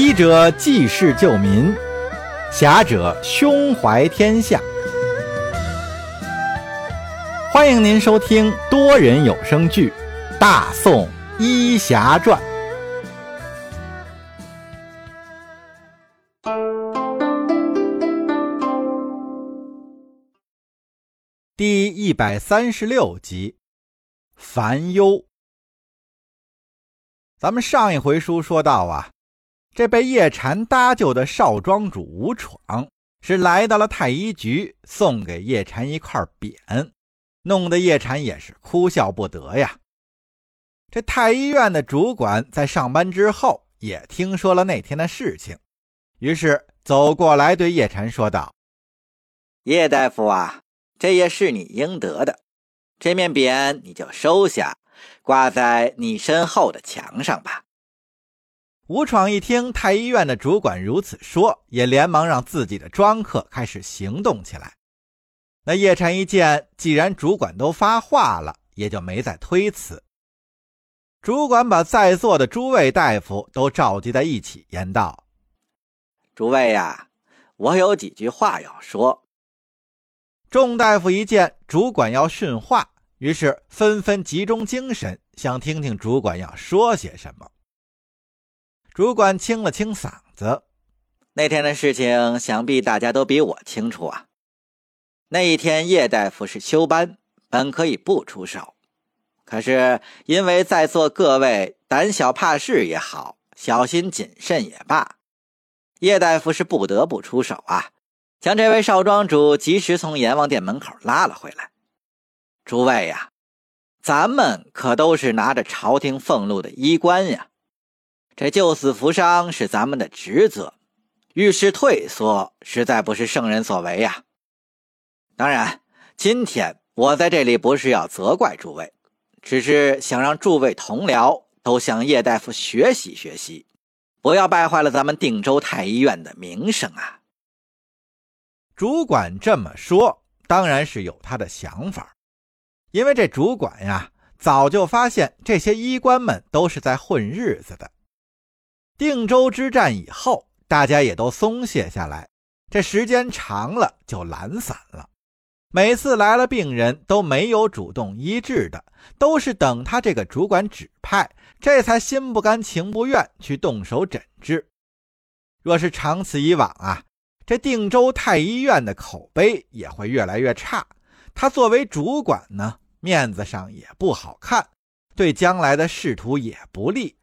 医者济世救民，侠者胸怀天下。欢迎您收听多人有声剧《大宋医侠传》第一百三十六集。烦忧。咱们上一回书说到啊，这被叶禅搭救的少庄主吴闯是来到了太医局，送给叶禅一块匾。弄得叶禅也是哭笑不得呀。这太医院的主管在上班之后也听说了那天的事情，于是走过来对叶禅说道：“叶大夫啊，这也是你应得的，这面匾你就收下，挂在你身后的墙上吧。”吴闯一听太医院的主管如此说，也连忙让自己的庄客开始行动起来。那叶禅一见，既然主管都发话了，也就没再推辞。主管把在座的诸位大夫都召集在一起，言道：“诸位呀，我有几句话要说。”众大夫一见主管要训话，于是纷纷集中精神，想听听主管要说些什么。主管清了清嗓子：“那天的事情，想必大家都比我清楚啊。”那一天，叶大夫是休班，本可以不出手，可是因为在座各位胆小怕事也好，小心谨慎也罢，叶大夫是不得不出手啊，将这位少庄主及时从阎王殿门口拉了回来。诸位呀，咱们可都是拿着朝廷俸禄的衣冠呀，这救死扶伤是咱们的职责，遇事退缩，实在不是圣人所为呀。当然，今天我在这里不是要责怪诸位，只是想让诸位同僚都向叶大夫学习学习，不要败坏了咱们定州太医院的名声啊！主管这么说，当然是有他的想法，因为这主管呀，早就发现这些医官们都是在混日子的。定州之战以后，大家也都松懈下来，这时间长了就懒散了。每次来了病人都没有主动医治的，都是等他这个主管指派，这才心不甘情不愿去动手诊治。若是长此以往啊，这定州太医院的口碑也会越来越差。他作为主管呢，面子上也不好看，对将来的仕途也不利。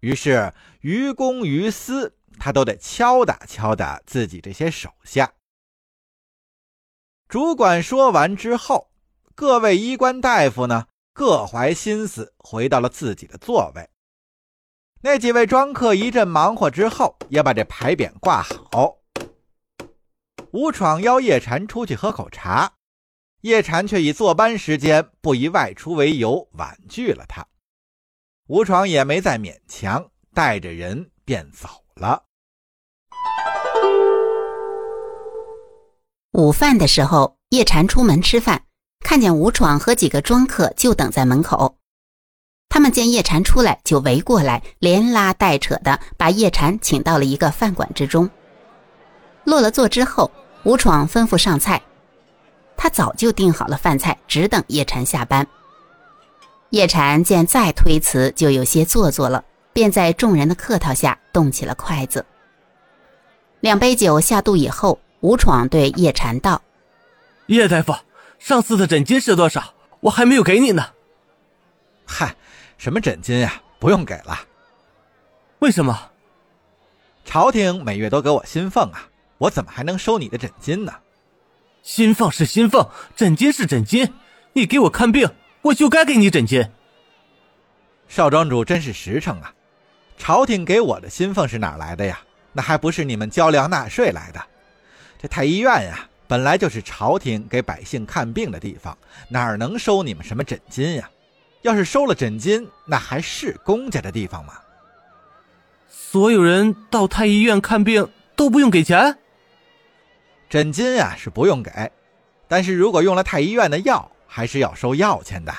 于是于公于私，他都得敲打敲打自己这些手下。主管说完之后，各位医官大夫呢，各怀心思，回到了自己的座位。那几位庄客一阵忙活之后，也把这牌匾挂好。吴闯邀叶禅出去喝口茶，叶禅却以坐班时间不宜外出为由，婉拒了他。吴闯也没再勉强，带着人便走了。午饭的时候，叶禅出门吃饭，看见吴闯和几个庄客就等在门口。他们见叶禅出来，就围过来，连拉带扯的把叶禅请到了一个饭馆之中。落了座之后，吴闯吩咐上菜，他早就订好了饭菜，只等叶禅下班。叶禅见再推辞就有些做作了，便在众人的客套下动起了筷子。两杯酒下肚以后。吴闯对叶禅道：“叶大夫，上次的诊金是多少？我还没有给你呢。”“嗨，什么诊金呀？不用给了。”“为什么？”“朝廷每月都给我薪俸啊，我怎么还能收你的诊金呢？”“薪俸是薪俸，诊金是诊金。你给我看病，我就该给你诊金。”少庄主真是实诚啊！朝廷给我的薪俸是哪来的呀？那还不是你们交粮纳税来的。这太医院呀，本来就是朝廷给百姓看病的地方，哪能收你们什么诊金呀？要是收了诊金，那还是公家的地方吗？所有人到太医院看病都不用给钱？诊金啊是不用给，但是如果用了太医院的药，还是要收药钱的。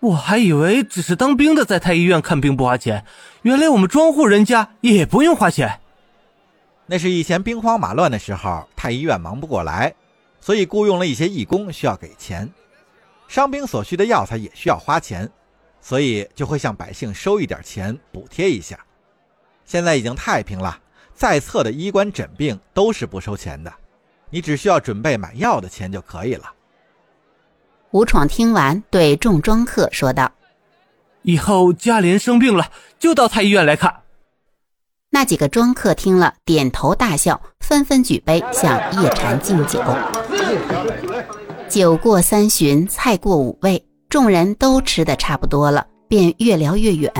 我还以为只是当兵的在太医院看病不花钱，原来我们庄户人家也不用花钱。那是以前兵荒马乱的时候，太医院忙不过来，所以雇佣了一些义工，需要给钱。伤兵所需的药材也需要花钱，所以就会向百姓收一点钱补贴一下。现在已经太平了，在册的医官诊病都是不收钱的，你只需要准备买药的钱就可以了。吴闯听完，对众庄客说道：“以后家里人生病了，就到太医院来看。”那几个庄客听了，点头大笑，纷纷举杯向叶禅敬酒。酒过三巡，菜过五味，众人都吃的差不多了，便越聊越远。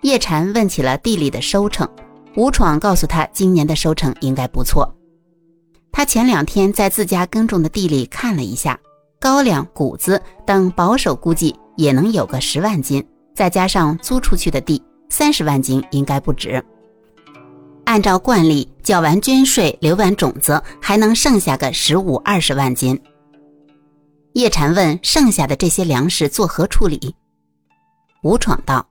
叶禅问起了地里的收成，吴闯告诉他，今年的收成应该不错。他前两天在自家耕种的地里看了一下。高粱、谷子等保守估计也能有个十万斤，再加上租出去的地，三十万斤应该不止。按照惯例，缴完捐税、留完种子，还能剩下个十五二十万斤。叶禅问：“剩下的这些粮食作何处理？”吴闯道：“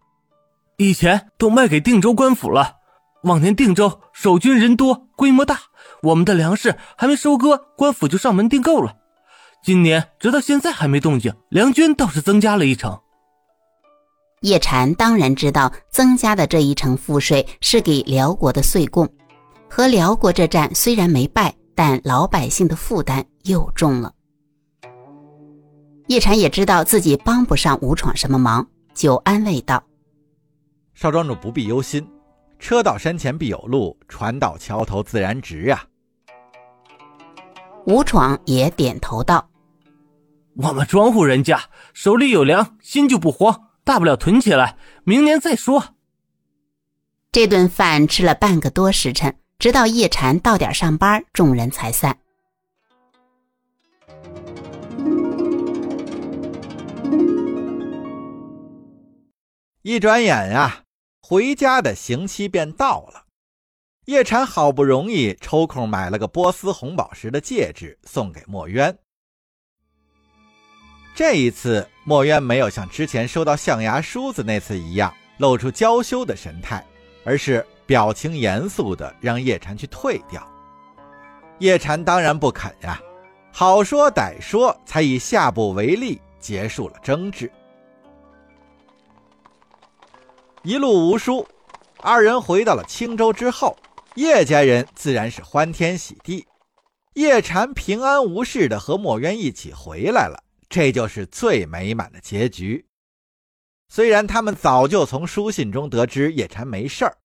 以前都卖给定州官府了。往年定州守军人多，规模大，我们的粮食还没收割，官府就上门订购了。”今年直到现在还没动静，梁军倒是增加了一成。叶禅当然知道增加的这一成赋税是给辽国的岁贡，和辽国这战虽然没败，但老百姓的负担又重了。叶禅也知道自己帮不上吴闯什么忙，就安慰道：“少庄主不必忧心，车到山前必有路，船到桥头自然直啊。”吴闯也点头道。我们庄户人家手里有粮，心就不慌，大不了囤起来，明年再说。这顿饭吃了半个多时辰，直到叶禅到点上班，众人才散。一转眼呀，回家的刑期便到了。叶禅好不容易抽空买了个波斯红宝石的戒指，送给墨渊。这一次，墨渊没有像之前收到象牙梳子那次一样露出娇羞的神态，而是表情严肃的让叶禅去退掉。叶禅当然不肯呀，好说歹说，才以下不为例结束了争执。一路无书，二人回到了青州之后，叶家人自然是欢天喜地，叶禅平安无事的和墨渊一起回来了。这就是最美满的结局。虽然他们早就从书信中得知叶禅没事儿，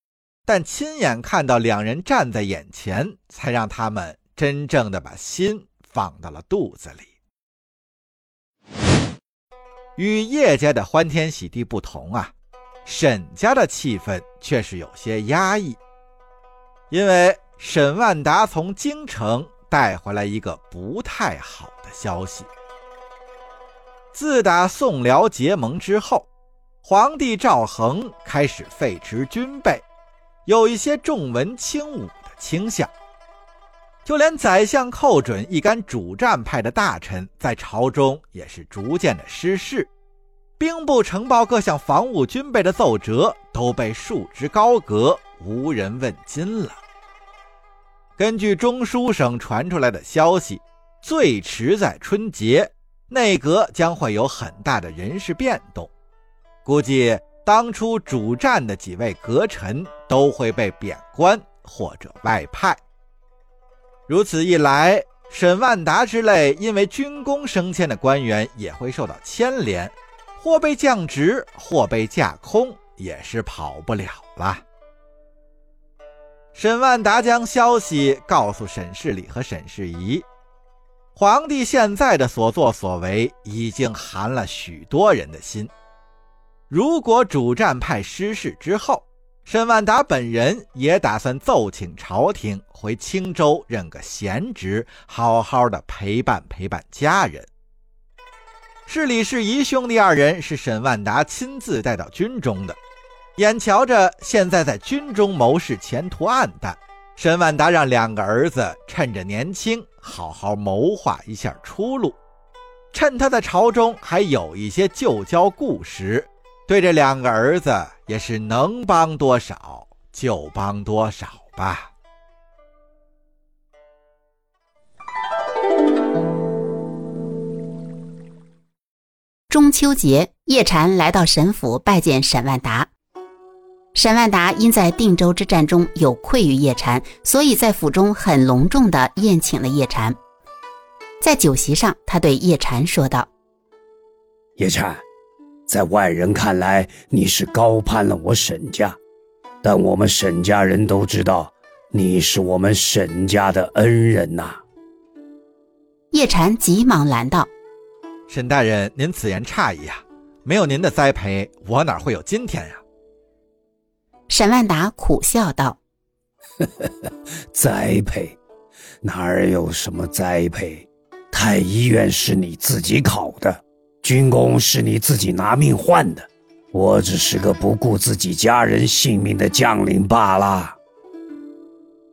但亲眼看到两人站在眼前，才让他们真正的把心放到了肚子里。与叶家的欢天喜地不同啊，沈家的气氛却是有些压抑，因为沈万达从京城带回来一个不太好的消息。自打宋辽结盟之后，皇帝赵恒开始废弛军备，有一些重文轻武的倾向。就连宰相寇准一干主战派的大臣，在朝中也是逐渐的失势，兵部呈报各项防务军备的奏折都被束之高阁，无人问津了。根据中书省传出来的消息，最迟在春节。内阁将会有很大的人事变动，估计当初主战的几位阁臣都会被贬官或者外派。如此一来，沈万达之类因为军功升迁的官员也会受到牵连，或被降职，或被架空，也是跑不了了。沈万达将消息告诉沈世礼和沈世仪。皇帝现在的所作所为已经寒了许多人的心。如果主战派失势之后，沈万达本人也打算奏请朝廷回青州任个闲职，好好的陪伴陪伴家人。是李世宜兄弟二人是沈万达亲自带到军中的，眼瞧着现在在军中谋事前途暗淡。沈万达让两个儿子趁着年轻，好好谋划一下出路。趁他在朝中还有一些旧交故识，对这两个儿子也是能帮多少就帮多少吧。中秋节，叶禅来到沈府拜见沈万达。沈万达因在定州之战中有愧于叶禅，所以在府中很隆重地宴请了叶禅。在酒席上，他对叶禅说道：“叶禅，在外人看来你是高攀了我沈家，但我们沈家人都知道你是我们沈家的恩人呐。”叶禅急忙拦道：“沈大人，您此言差矣啊！没有您的栽培，我哪会有今天呀？”沈万达苦笑道：“栽培，哪儿有什么栽培？太医院是你自己考的，军功是你自己拿命换的，我只是个不顾自己家人性命的将领罢了。”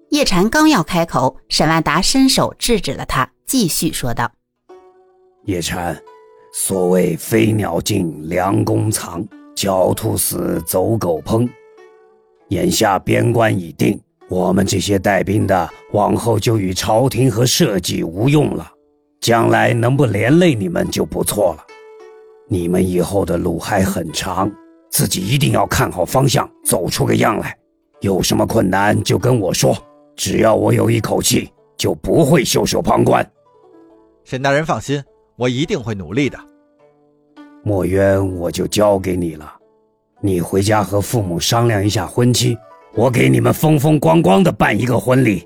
叶禅刚要开口，沈万达伸手制止了他，继续说道：“叶禅，所谓飞鸟尽，良弓藏；狡兔死，走狗烹。”眼下边关已定，我们这些带兵的往后就与朝廷和社稷无用了。将来能不连累你们就不错了。你们以后的路还很长，自己一定要看好方向，走出个样来。有什么困难就跟我说，只要我有一口气，就不会袖手旁观。沈大人放心，我一定会努力的。墨渊，我就交给你了。你回家和父母商量一下婚期，我给你们风风光光的办一个婚礼。